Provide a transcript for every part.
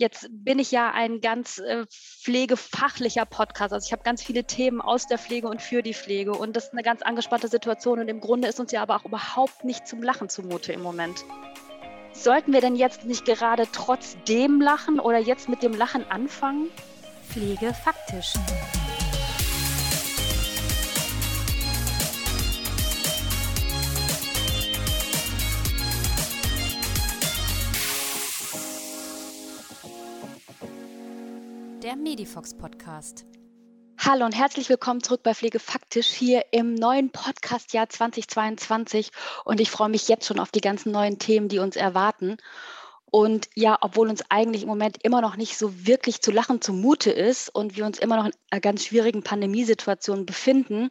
Jetzt bin ich ja ein ganz äh, pflegefachlicher Podcast. Also ich habe ganz viele Themen aus der Pflege und für die Pflege. Und das ist eine ganz angespannte Situation. Und im Grunde ist uns ja aber auch überhaupt nicht zum Lachen zumute im Moment. Sollten wir denn jetzt nicht gerade trotzdem lachen oder jetzt mit dem Lachen anfangen? Pflege faktisch. Der Medifox Podcast. Hallo und herzlich willkommen zurück bei Pflege Faktisch hier im neuen Podcast-Jahr 2022. Und ich freue mich jetzt schon auf die ganzen neuen Themen, die uns erwarten. Und ja, obwohl uns eigentlich im Moment immer noch nicht so wirklich zu lachen zumute ist und wir uns immer noch in einer ganz schwierigen Pandemiesituation befinden,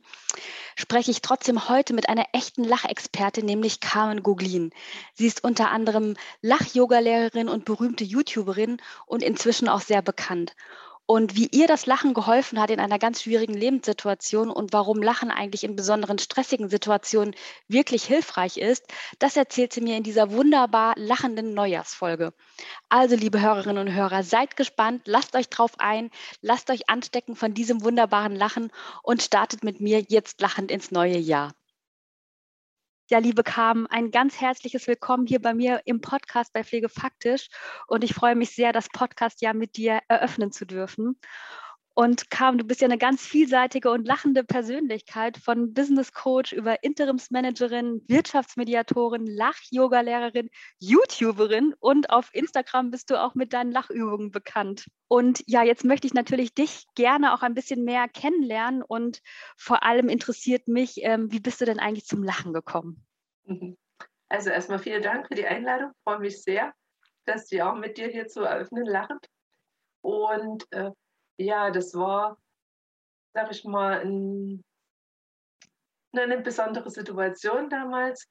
spreche ich trotzdem heute mit einer echten Lachexpertin, nämlich Carmen Goglin. Sie ist unter anderem Lach-Yoga-Lehrerin und berühmte YouTuberin und inzwischen auch sehr bekannt. Und wie ihr das Lachen geholfen hat in einer ganz schwierigen Lebenssituation und warum Lachen eigentlich in besonderen stressigen Situationen wirklich hilfreich ist, das erzählt sie mir in dieser wunderbar lachenden Neujahrsfolge. Also, liebe Hörerinnen und Hörer, seid gespannt, lasst euch drauf ein, lasst euch anstecken von diesem wunderbaren Lachen und startet mit mir jetzt lachend ins neue Jahr. Ja, liebe Carmen, ein ganz herzliches Willkommen hier bei mir im Podcast bei Pflege Faktisch. Und ich freue mich sehr, das Podcast ja mit dir eröffnen zu dürfen. Und Carmen, du bist ja eine ganz vielseitige und lachende Persönlichkeit von Business Coach über Interimsmanagerin, Wirtschaftsmediatorin, Lach-Yoga-Lehrerin, YouTuberin und auf Instagram bist du auch mit deinen Lachübungen bekannt. Und ja, jetzt möchte ich natürlich dich gerne auch ein bisschen mehr kennenlernen und vor allem interessiert mich, ähm, wie bist du denn eigentlich zum Lachen gekommen? Mhm. Also erstmal vielen Dank für die Einladung. Ich freue mich sehr, dass wir auch mit dir hier zu eröffnen lachend. Und äh, ja, das war, sag ich mal, ein, eine besondere Situation damals.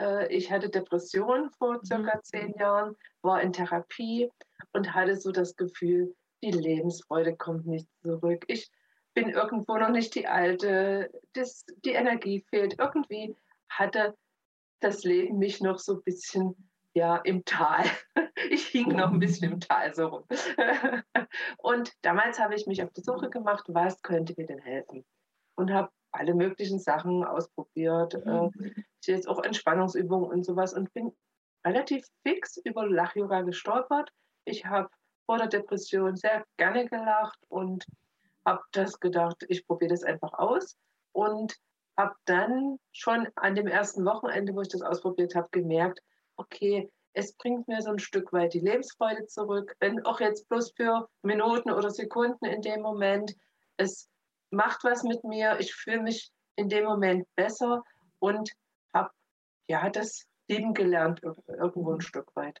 Äh, ich hatte Depressionen vor mhm. circa zehn Jahren, war in Therapie und hatte so das Gefühl, die Lebensfreude kommt nicht zurück. Ich bin irgendwo noch nicht die alte, das, die Energie fehlt. Irgendwie hatte das Leben mich noch so ein bisschen ja, im Tal. Ich hing noch ein bisschen im Tal so rum. Und damals habe ich mich auf die Suche gemacht, was könnte mir denn helfen? Und habe alle möglichen Sachen ausprobiert. Mhm. Äh, jetzt auch Entspannungsübungen und sowas und bin relativ fix über Lach-Yoga gestolpert. Ich habe vor der Depression sehr gerne gelacht und habe das gedacht, ich probiere das einfach aus und habe dann schon an dem ersten Wochenende, wo ich das ausprobiert habe, gemerkt, okay, es bringt mir so ein Stück weit die Lebensfreude zurück, wenn auch jetzt bloß für Minuten oder Sekunden in dem Moment. Es macht was mit mir, ich fühle mich in dem Moment besser und habe ja das lieben gelernt irgendwo ein Stück weit.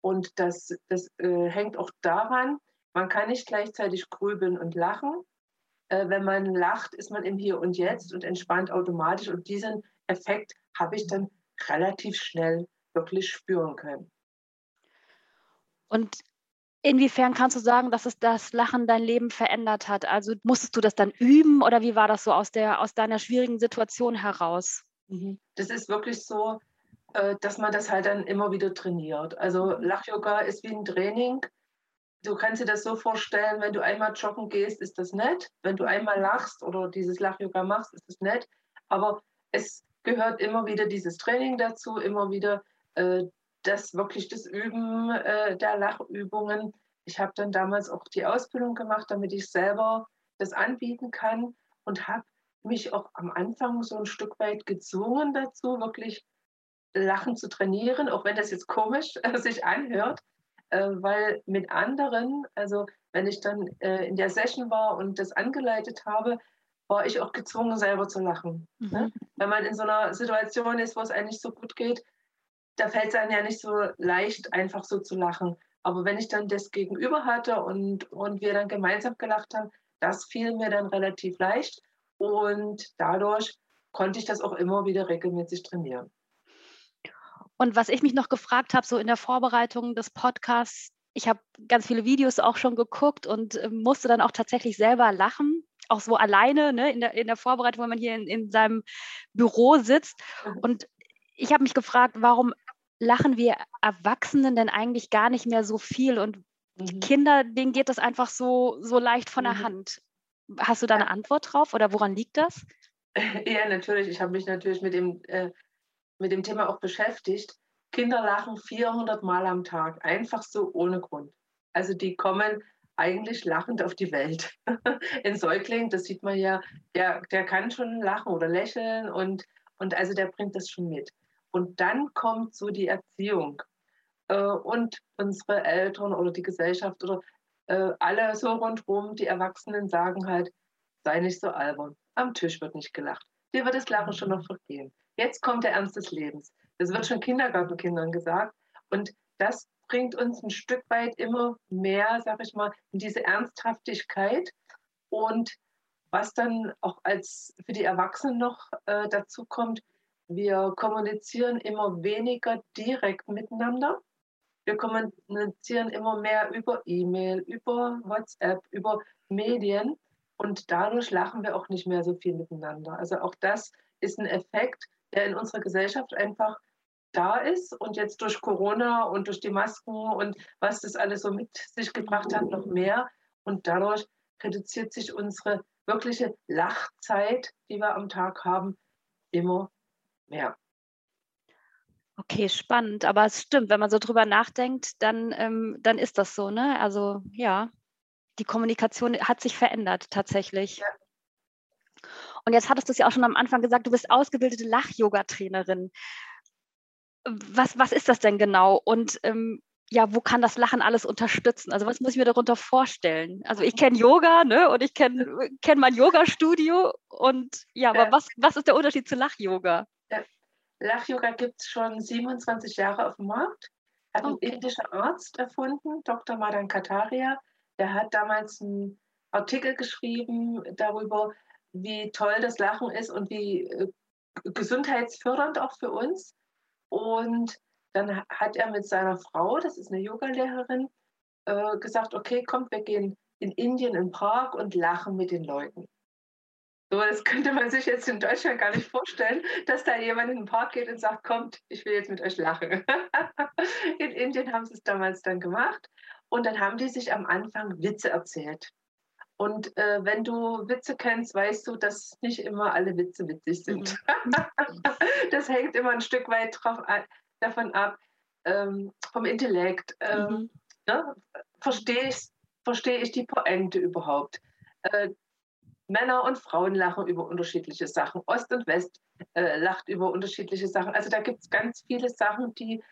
Und das, das äh, hängt auch daran, man kann nicht gleichzeitig grübeln und lachen. Äh, wenn man lacht, ist man im Hier und Jetzt und entspannt automatisch. Und diesen Effekt habe ich dann relativ schnell wirklich spüren können. Und inwiefern kannst du sagen, dass es das Lachen dein Leben verändert hat? Also musstest du das dann üben oder wie war das so aus, der, aus deiner schwierigen Situation heraus? Mhm. Das ist wirklich so, äh, dass man das halt dann immer wieder trainiert. Also Lach-Yoga ist wie ein Training. Du kannst dir das so vorstellen, wenn du einmal joggen gehst, ist das nett. Wenn du einmal lachst oder dieses Lach-Yoga machst, ist das nett. Aber es gehört immer wieder dieses Training dazu, immer wieder das wirklich das Üben äh, der Lachübungen. Ich habe dann damals auch die Ausbildung gemacht, damit ich selber das anbieten kann und habe mich auch am Anfang so ein Stück weit gezwungen dazu, wirklich Lachen zu trainieren, auch wenn das jetzt komisch äh, sich anhört, äh, weil mit anderen, also wenn ich dann äh, in der Session war und das angeleitet habe, war ich auch gezwungen, selber zu lachen. Ne? Mhm. Wenn man in so einer Situation ist, wo es eigentlich so gut geht, da fällt es einem ja nicht so leicht, einfach so zu lachen. Aber wenn ich dann das Gegenüber hatte und, und wir dann gemeinsam gelacht haben, das fiel mir dann relativ leicht. Und dadurch konnte ich das auch immer wieder regelmäßig trainieren. Und was ich mich noch gefragt habe, so in der Vorbereitung des Podcasts, ich habe ganz viele Videos auch schon geguckt und äh, musste dann auch tatsächlich selber lachen, auch so alleine ne, in, der, in der Vorbereitung, wenn man hier in, in seinem Büro sitzt. Mhm. Und ich habe mich gefragt, warum lachen wir Erwachsenen denn eigentlich gar nicht mehr so viel und mhm. Kinder, denen geht das einfach so, so leicht von mhm. der Hand. Hast du da eine Antwort drauf oder woran liegt das? Ja, natürlich. Ich habe mich natürlich mit dem, äh, mit dem Thema auch beschäftigt. Kinder lachen 400 Mal am Tag, einfach so ohne Grund. Also die kommen eigentlich lachend auf die Welt. Ein Säugling, das sieht man ja, der, der kann schon lachen oder lächeln und, und also der bringt das schon mit. Und dann kommt so die Erziehung äh, und unsere Eltern oder die Gesellschaft oder äh, alle so rundherum, die Erwachsenen sagen halt, sei nicht so albern. Am Tisch wird nicht gelacht. Dir wird das Lachen schon noch vergehen. Jetzt kommt der Ernst des Lebens. Das wird schon Kindergartenkindern gesagt. Und das bringt uns ein Stück weit immer mehr, sag ich mal, in diese Ernsthaftigkeit. Und was dann auch als für die Erwachsenen noch äh, dazu kommt, wir kommunizieren immer weniger direkt miteinander. Wir kommunizieren immer mehr über E-Mail, über WhatsApp, über Medien und dadurch lachen wir auch nicht mehr so viel miteinander. Also auch das ist ein Effekt, der in unserer Gesellschaft einfach da ist und jetzt durch Corona und durch die Masken und was das alles so mit sich gebracht hat, noch mehr. Und dadurch reduziert sich unsere wirkliche Lachzeit, die wir am Tag haben, immer mehr. Okay, spannend. Aber es stimmt, wenn man so drüber nachdenkt, dann, ähm, dann ist das so, ne? Also ja, die Kommunikation hat sich verändert tatsächlich. Ja. Und jetzt hattest du es ja auch schon am Anfang gesagt, du bist ausgebildete Lach-Yoga-Trainerin was, was ist das denn genau? Und ähm, ja, wo kann das Lachen alles unterstützen? Also was muss ich mir darunter vorstellen? Also ich kenne Yoga, ne? Und ich kenne kenn mein Yoga-Studio. Und ja, aber was, was ist der Unterschied zu Lach-Yoga? Lach-Yoga gibt es schon 27 Jahre auf dem Markt. Hat okay. ein indischer Arzt erfunden, Dr. Madan Kataria. Der hat damals einen Artikel geschrieben darüber, wie toll das Lachen ist und wie äh, gesundheitsfördernd auch für uns. Und dann hat er mit seiner Frau, das ist eine Yogalehrerin, äh, gesagt, okay, kommt, wir gehen in Indien in Park und lachen mit den Leuten. So, das könnte man sich jetzt in Deutschland gar nicht vorstellen, dass da jemand in den Park geht und sagt, kommt, ich will jetzt mit euch lachen. in Indien haben sie es damals dann gemacht und dann haben die sich am Anfang Witze erzählt. Und äh, wenn du Witze kennst, weißt du, dass nicht immer alle Witze witzig sind. Mhm. das hängt immer ein Stück weit drauf, davon ab, ähm, vom Intellekt. Ähm, mhm. ne? Verstehe ich, versteh ich die Pointe überhaupt? Äh, Männer und Frauen lachen über unterschiedliche Sachen. Ost und West äh, lacht über unterschiedliche Sachen. Also da gibt es ganz viele Sachen, die,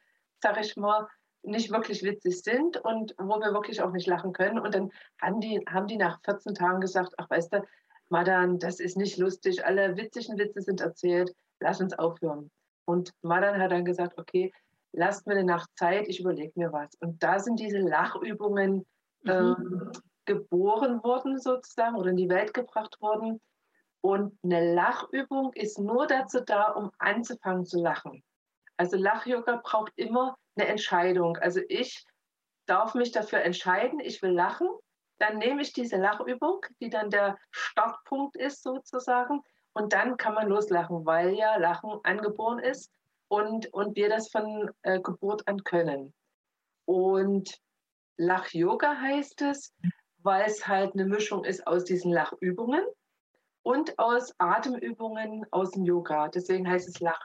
sag ich mal, nicht wirklich witzig sind und wo wir wirklich auch nicht lachen können. Und dann haben die, haben die nach 14 Tagen gesagt, ach weißt du, Madan, das ist nicht lustig, alle witzigen Witze sind erzählt, lass uns aufhören. Und Madan hat dann gesagt, okay, lasst mir eine Nacht Zeit, ich überlege mir was. Und da sind diese Lachübungen mhm. ähm, geboren worden sozusagen oder in die Welt gebracht worden. Und eine Lachübung ist nur dazu da, um anzufangen zu lachen. Also Lach-Yoga braucht immer eine Entscheidung. Also ich darf mich dafür entscheiden, ich will lachen. Dann nehme ich diese Lachübung, die dann der Startpunkt ist sozusagen. Und dann kann man loslachen, weil ja Lachen angeboren ist und, und wir das von äh, Geburt an können. Und Lach-Yoga heißt es, weil es halt eine Mischung ist aus diesen Lachübungen und aus Atemübungen aus dem Yoga. Deswegen heißt es Lach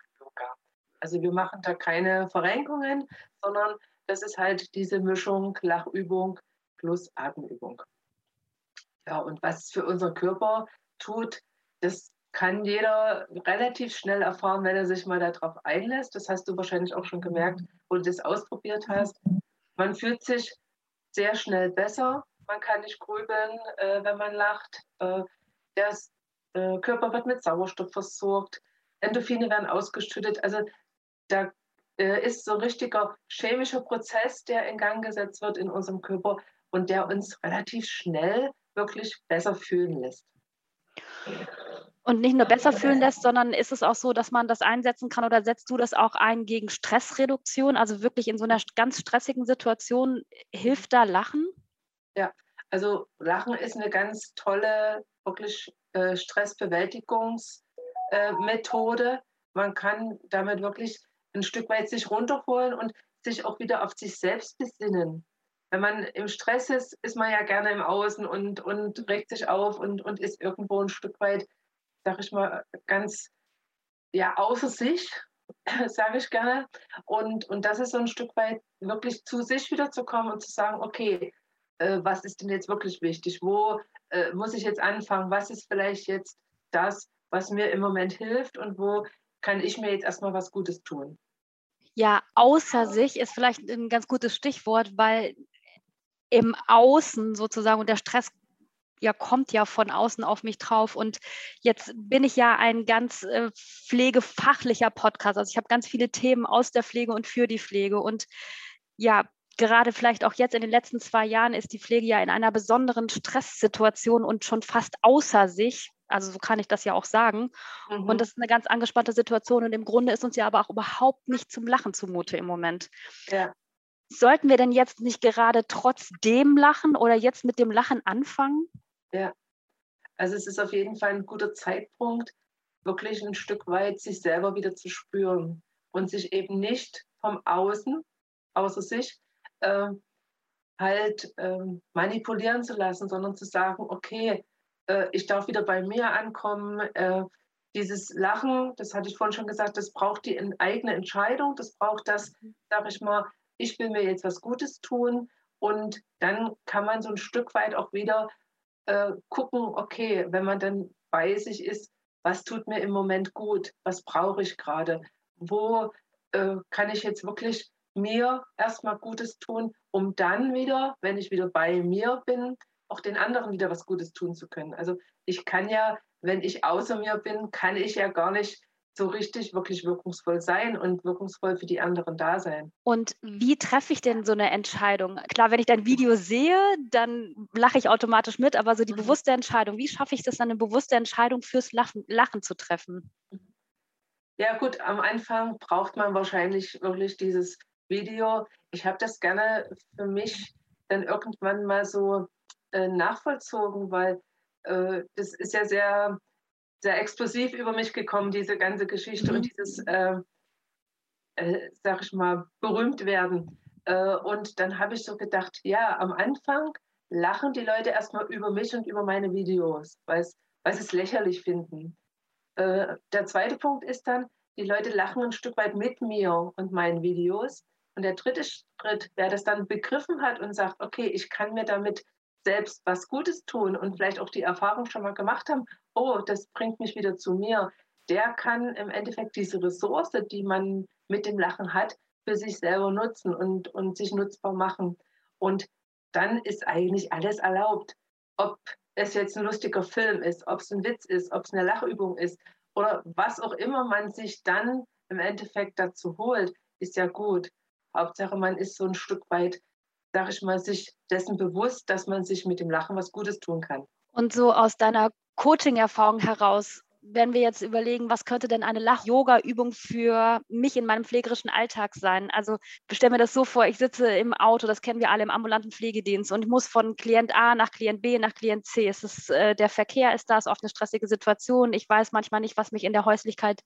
also wir machen da keine Verrenkungen, sondern das ist halt diese Mischung Lachübung plus Atemübung. Ja, und was es für unseren Körper tut, das kann jeder relativ schnell erfahren, wenn er sich mal darauf einlässt. Das hast du wahrscheinlich auch schon gemerkt, wo du das ausprobiert hast. Man fühlt sich sehr schnell besser. Man kann nicht grübeln, äh, wenn man lacht. Äh, der äh, Körper wird mit Sauerstoff versorgt. Endorphine werden ausgeschüttet. Also da äh, ist so ein richtiger chemischer Prozess, der in Gang gesetzt wird in unserem Körper und der uns relativ schnell wirklich besser fühlen lässt. Und nicht nur besser fühlen lässt, sondern ist es auch so, dass man das einsetzen kann oder setzt du das auch ein gegen Stressreduktion? Also wirklich in so einer ganz stressigen Situation hilft da Lachen? Ja, also Lachen ist eine ganz tolle, wirklich äh, Stressbewältigungsmethode. Äh, man kann damit wirklich ein Stück weit sich runterholen und sich auch wieder auf sich selbst besinnen. wenn man im Stress ist, ist man ja gerne im Außen und, und regt sich auf und, und ist irgendwo ein Stück weit, sag ich mal, ganz ja, außer sich, sage ich gerne. Und, und das ist so ein Stück weit wirklich zu sich wieder zu kommen und zu sagen, okay, äh, was ist denn jetzt wirklich wichtig? Wo äh, muss ich jetzt anfangen? Was ist vielleicht jetzt das, was mir im Moment hilft und wo kann ich mir jetzt erstmal was Gutes tun? Ja, außer sich ist vielleicht ein ganz gutes Stichwort, weil im Außen sozusagen und der Stress ja, kommt ja von außen auf mich drauf. Und jetzt bin ich ja ein ganz äh, pflegefachlicher Podcast. Also ich habe ganz viele Themen aus der Pflege und für die Pflege. Und ja, gerade vielleicht auch jetzt in den letzten zwei Jahren ist die Pflege ja in einer besonderen Stresssituation und schon fast außer sich. Also so kann ich das ja auch sagen. Mhm. Und das ist eine ganz angespannte Situation. Und im Grunde ist uns ja aber auch überhaupt nicht zum Lachen zumute im Moment. Ja. Sollten wir denn jetzt nicht gerade trotzdem lachen oder jetzt mit dem Lachen anfangen? Ja, also es ist auf jeden Fall ein guter Zeitpunkt, wirklich ein Stück weit sich selber wieder zu spüren und sich eben nicht vom Außen, außer sich, äh, halt äh, manipulieren zu lassen, sondern zu sagen, okay, äh, ich darf wieder bei mir ankommen. Äh, dieses Lachen, das hatte ich vorhin schon gesagt, das braucht die eigene Entscheidung, das braucht das, mhm. sage ich mal, ich will mir jetzt was Gutes tun und dann kann man so ein Stück weit auch wieder äh, gucken, okay, wenn man dann bei sich ist, was tut mir im Moment gut, was brauche ich gerade, wo äh, kann ich jetzt wirklich mir erstmal Gutes tun, um dann wieder, wenn ich wieder bei mir bin, auch den anderen wieder was Gutes tun zu können. Also ich kann ja, wenn ich außer mir bin, kann ich ja gar nicht so richtig wirklich wirkungsvoll sein und wirkungsvoll für die anderen da sein. Und wie treffe ich denn so eine Entscheidung? Klar, wenn ich dein Video sehe, dann lache ich automatisch mit, aber so die mhm. bewusste Entscheidung, wie schaffe ich das dann, eine bewusste Entscheidung fürs Lachen, Lachen zu treffen? Ja gut, am Anfang braucht man wahrscheinlich wirklich dieses Video. Ich habe das gerne für mich dann irgendwann mal so äh, nachvollzogen, weil äh, das ist ja sehr sehr explosiv über mich gekommen, diese ganze Geschichte mhm. und dieses, äh, äh, sag ich mal, berühmt werden. Äh, und dann habe ich so gedacht, ja, am Anfang lachen die Leute erstmal über mich und über meine Videos, weil sie es lächerlich finden. Äh, der zweite Punkt ist dann, die Leute lachen ein Stück weit mit mir und meinen Videos. Und der dritte Schritt, wer das dann begriffen hat und sagt, okay, ich kann mir damit selbst was Gutes tun und vielleicht auch die Erfahrung schon mal gemacht haben, oh, das bringt mich wieder zu mir, der kann im Endeffekt diese Ressource, die man mit dem Lachen hat, für sich selber nutzen und, und sich nutzbar machen. Und dann ist eigentlich alles erlaubt. Ob es jetzt ein lustiger Film ist, ob es ein Witz ist, ob es eine Lachübung ist oder was auch immer man sich dann im Endeffekt dazu holt, ist ja gut. Hauptsache, man ist so ein Stück weit sage ich mal, sich dessen bewusst, dass man sich mit dem Lachen was Gutes tun kann. Und so aus deiner Coaching-Erfahrung heraus, wenn wir jetzt überlegen, was könnte denn eine Lach-Yoga-Übung für mich in meinem pflegerischen Alltag sein? Also stell mir das so vor, ich sitze im Auto, das kennen wir alle im ambulanten Pflegedienst und ich muss von Klient A nach Klient B nach Klient C. Es ist, äh, der Verkehr ist da, ist oft eine stressige Situation. Ich weiß manchmal nicht, was mich in der Häuslichkeit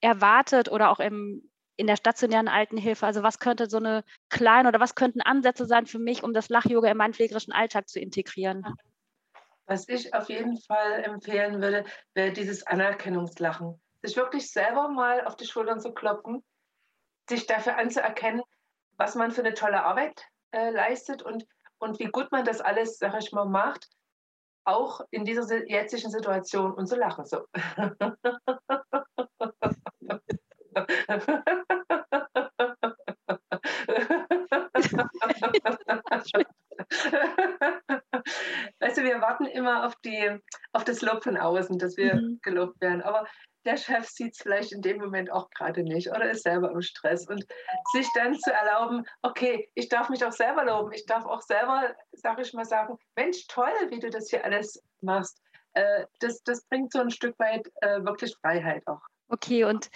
erwartet oder auch im in der stationären Altenhilfe? Also was könnte so eine kleine oder was könnten Ansätze sein für mich, um das Lach-Yoga in meinen pflegerischen Alltag zu integrieren? Was ich auf jeden Fall empfehlen würde, wäre dieses Anerkennungslachen. Sich wirklich selber mal auf die Schultern zu klopfen, sich dafür anzuerkennen, was man für eine tolle Arbeit äh, leistet und, und wie gut man das alles, sag ich mal, macht, auch in dieser jetzigen Situation und zu lachen. So. weißt du, wir warten immer auf, die, auf das Lob von außen, dass wir mhm. gelobt werden. Aber der Chef sieht es vielleicht in dem Moment auch gerade nicht oder ist selber im Stress. Und sich dann zu erlauben, okay, ich darf mich auch selber loben, ich darf auch selber, sage ich mal, sagen, Mensch, toll, wie du das hier alles machst. Äh, das, das bringt so ein Stück weit äh, wirklich Freiheit auch. Okay, und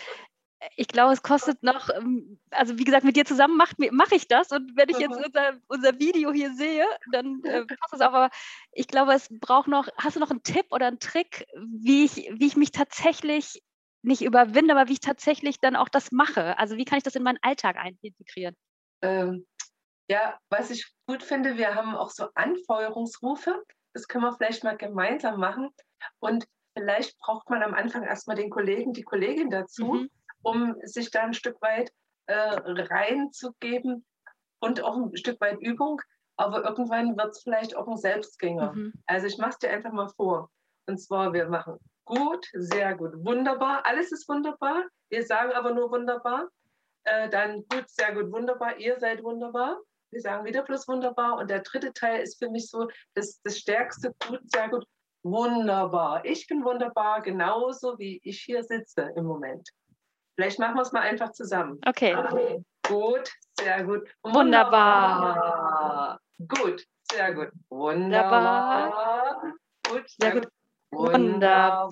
ich glaube, es kostet noch, ähm, also wie gesagt, mit dir zusammen mache mach ich das. Und wenn ich jetzt unser, unser Video hier sehe, dann äh, passt es. Aber ich glaube, es braucht noch, hast du noch einen Tipp oder einen Trick, wie ich, wie ich mich tatsächlich nicht überwinde, aber wie ich tatsächlich dann auch das mache? Also wie kann ich das in meinen Alltag integrieren? Ähm, Ja, was ich gut finde, wir haben auch so Anfeuerungsrufe. Das können wir vielleicht mal gemeinsam machen. Und vielleicht braucht man am Anfang erstmal den Kollegen, die Kollegin dazu, mhm. Um sich da ein Stück weit äh, reinzugeben und auch ein Stück weit Übung. Aber irgendwann wird es vielleicht auch ein Selbstgänger. Mhm. Also ich mache es dir einfach mal vor. Und zwar, wir machen gut, sehr gut, wunderbar. Alles ist wunderbar. Wir sagen aber nur wunderbar. Äh, dann gut, sehr gut, wunderbar. Ihr seid wunderbar. Wir sagen wieder plus wunderbar. Und der dritte Teil ist für mich so das, das stärkste, gut, sehr gut, wunderbar. Ich bin wunderbar, genauso wie ich hier sitze im Moment. Vielleicht machen wir es mal einfach zusammen. Okay. okay. Gut, sehr gut. Wunderbar. wunderbar. Gut, sehr gut. Wunderbar. Gut, sehr, sehr gut. Wunderbar.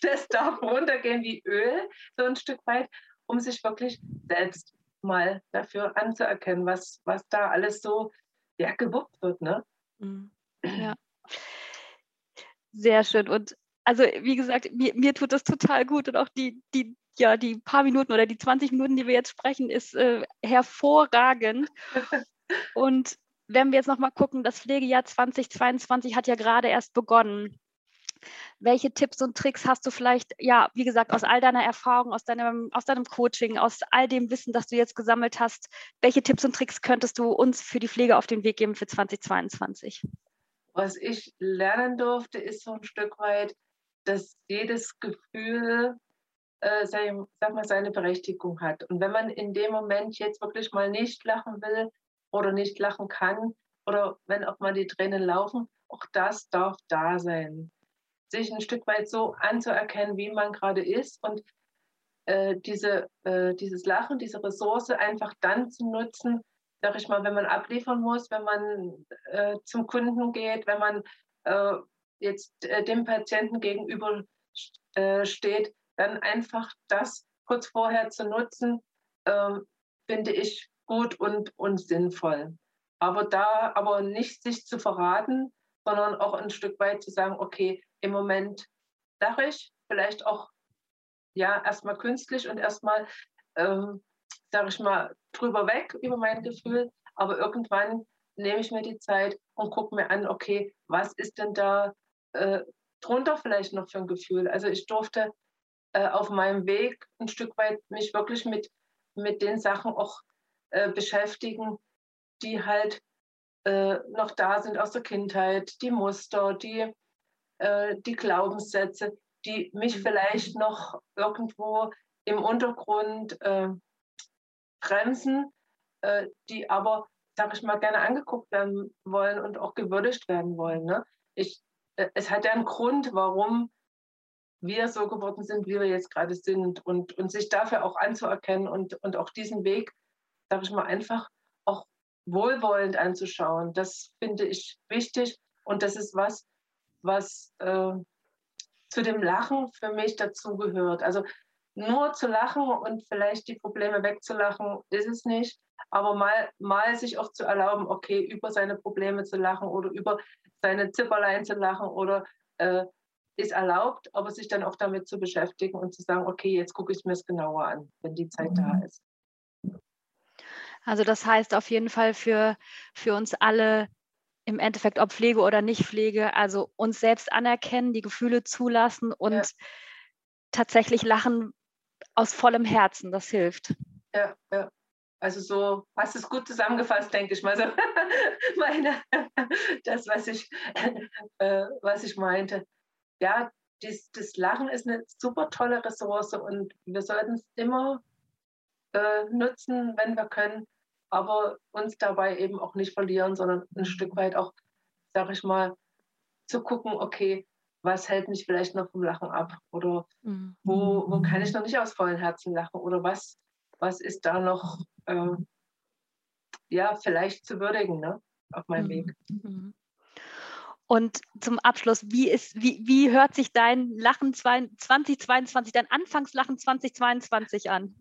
Das darf runtergehen wie Öl, so ein Stück weit, um sich wirklich selbst mal dafür anzuerkennen, was, was da alles so ja, gewuppt wird. Ne? Mhm. Ja. Sehr schön. Und also, wie gesagt, mir, mir tut das total gut und auch die, die, ja, die paar Minuten oder die 20 Minuten, die wir jetzt sprechen, ist äh, hervorragend. und wenn wir jetzt nochmal gucken, das Pflegejahr 2022 hat ja gerade erst begonnen. Welche Tipps und Tricks hast du vielleicht, ja, wie gesagt, aus all deiner Erfahrung, aus deinem, aus deinem Coaching, aus all dem Wissen, das du jetzt gesammelt hast, welche Tipps und Tricks könntest du uns für die Pflege auf den Weg geben für 2022? Was ich lernen durfte, ist so ein Stück weit, dass jedes Gefühl äh, sein, sag mal, seine Berechtigung hat. Und wenn man in dem Moment jetzt wirklich mal nicht lachen will, oder nicht lachen kann oder wenn auch mal die Tränen laufen, auch das darf da sein. Sich ein Stück weit so anzuerkennen, wie man gerade ist und äh, diese, äh, dieses Lachen, diese Ressource einfach dann zu nutzen, sag ich mal, wenn man abliefern muss, wenn man äh, zum Kunden geht, wenn man äh, jetzt äh, dem Patienten gegenüber äh, steht, dann einfach das kurz vorher zu nutzen, ähm, finde ich gut und, und sinnvoll. Aber da aber nicht sich zu verraten, sondern auch ein Stück weit zu sagen, okay, im Moment lache ich, vielleicht auch ja erstmal künstlich und erstmal, ähm, sage ich mal, drüber weg über mein Gefühl, aber irgendwann nehme ich mir die Zeit und gucke mir an, okay, was ist denn da äh, drunter vielleicht noch für ein Gefühl? Also ich durfte äh, auf meinem Weg ein Stück weit mich wirklich mit, mit den Sachen auch äh, beschäftigen, die halt äh, noch da sind aus der Kindheit, die Muster, die, äh, die Glaubenssätze, die mich mhm. vielleicht noch irgendwo im Untergrund äh, bremsen, äh, die aber, sag ich mal, gerne angeguckt werden wollen und auch gewürdigt werden wollen. Ne? Ich, es hat ja einen Grund, warum wir so geworden sind, wie wir jetzt gerade sind und, und sich dafür auch anzuerkennen und, und auch diesen Weg sage ich mal, einfach auch wohlwollend anzuschauen. Das finde ich wichtig und das ist was, was äh, zu dem Lachen für mich dazugehört. Also nur zu lachen und vielleicht die Probleme wegzulachen, ist es nicht. Aber mal, mal sich auch zu erlauben, okay, über seine Probleme zu lachen oder über seine Zipperlein zu lachen oder äh, ist erlaubt, aber sich dann auch damit zu beschäftigen und zu sagen, okay, jetzt gucke ich mir es genauer an, wenn die Zeit mhm. da ist. Also das heißt auf jeden Fall für, für uns alle im Endeffekt, ob Pflege oder nicht Pflege, also uns selbst anerkennen, die Gefühle zulassen und ja. tatsächlich lachen aus vollem Herzen. Das hilft. Ja, ja. Also so hast du es gut zusammengefasst, denke ich mal. So meine, das, was ich, äh, was ich meinte. Ja, dies, das Lachen ist eine super tolle Ressource und wir sollten es immer äh, nutzen, wenn wir können aber uns dabei eben auch nicht verlieren, sondern ein Stück weit auch, sag ich mal, zu gucken, okay, was hält mich vielleicht noch vom Lachen ab? Oder mhm. wo, wo kann ich noch nicht aus vollem Herzen lachen? Oder was, was ist da noch, äh, ja, vielleicht zu würdigen ne? auf meinem mhm. Weg? Mhm. Und zum Abschluss, wie, ist, wie, wie hört sich dein Lachen 2022, dein Anfangslachen 2022 an?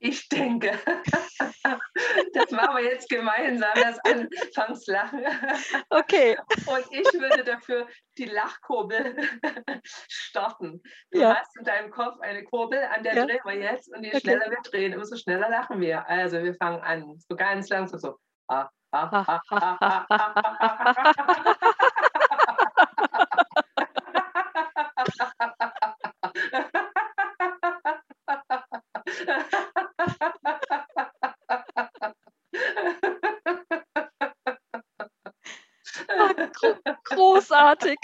Ich denke, das machen wir jetzt gemeinsam, das Anfangslachen. Okay. Und ich würde dafür die Lachkurbel starten. Du Ja. hast in deinem Kopf eine Kurbel, an der Ja. drehen wir jetzt und je Okay. schneller wir drehen, umso schneller lachen wir. Also wir fangen an, so ganz langsam so. Ah, ah, ah, ah, ah, ah, ah, Gro großartig.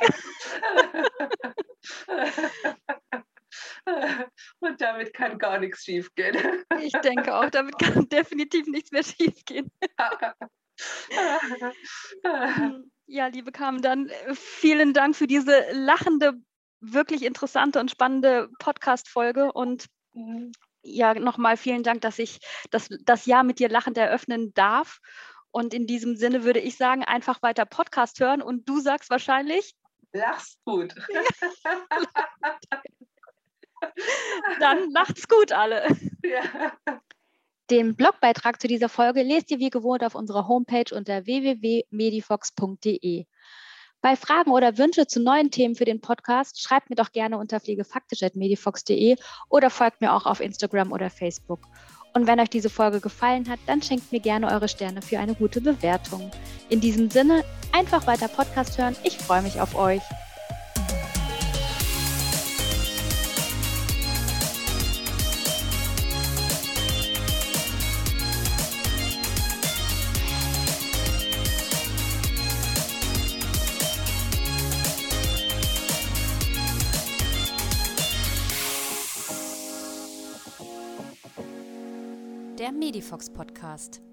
Damit kann gar nichts schiefgehen. Ich denke auch, damit kann definitiv nichts mehr schiefgehen. Ja, liebe Carmen, dann äh, vielen Dank für diese lachende, wirklich interessante und spannende Podcast-Folge und ja, nochmal vielen Dank, dass ich das, das Jahr mit dir lachend eröffnen darf. Und in diesem Sinne würde ich sagen, einfach weiter Podcast hören und du sagst wahrscheinlich, Lachst gut. dann macht's gut alle. Ja. Den Blogbeitrag zu dieser Folge lest ihr wie gewohnt auf unserer Homepage unter www.medifox.de. Bei Fragen oder Wünsche zu neuen Themen für den Podcast schreibt mir doch gerne unter pflegefaktisch.medifox.de oder folgt mir auch auf Instagram oder Facebook. Und wenn euch diese Folge gefallen hat, dann schenkt mir gerne eure Sterne für eine gute Bewertung. In diesem Sinne, einfach weiter Podcast hören. Ich freue mich auf euch. Der Medifox Podcast.